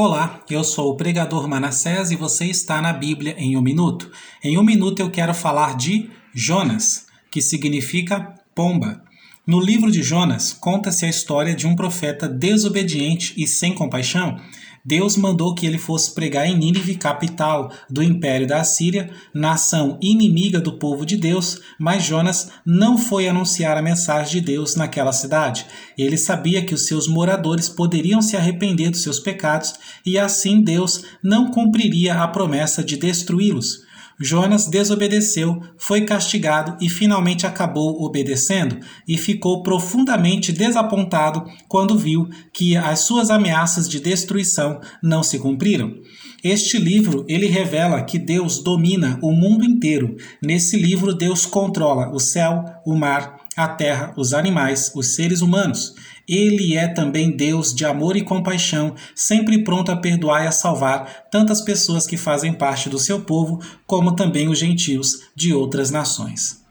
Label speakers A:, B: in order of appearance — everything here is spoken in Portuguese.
A: Olá, eu sou o pregador Manassés e você está na Bíblia em um minuto. Em um minuto eu quero falar de Jonas, que significa pomba. No livro de Jonas, conta-se a história de um profeta desobediente e sem compaixão Deus mandou que ele fosse pregar em Nínive, capital do império da Assíria, nação inimiga do povo de Deus, mas Jonas não foi anunciar a mensagem de Deus naquela cidade. Ele sabia que os seus moradores poderiam se arrepender dos seus pecados e assim Deus não cumpriria a promessa de destruí-los. Jonas desobedeceu, foi castigado e finalmente acabou obedecendo, e ficou profundamente desapontado quando viu que as suas ameaças de destruição não se cumpriram. Este livro, ele revela que Deus domina o mundo inteiro. Nesse livro Deus controla o céu, o mar, a terra, os animais, os seres humanos. Ele é também Deus de amor e compaixão, sempre pronto a perdoar e a salvar tantas pessoas que fazem parte do seu povo, como também os gentios de outras nações.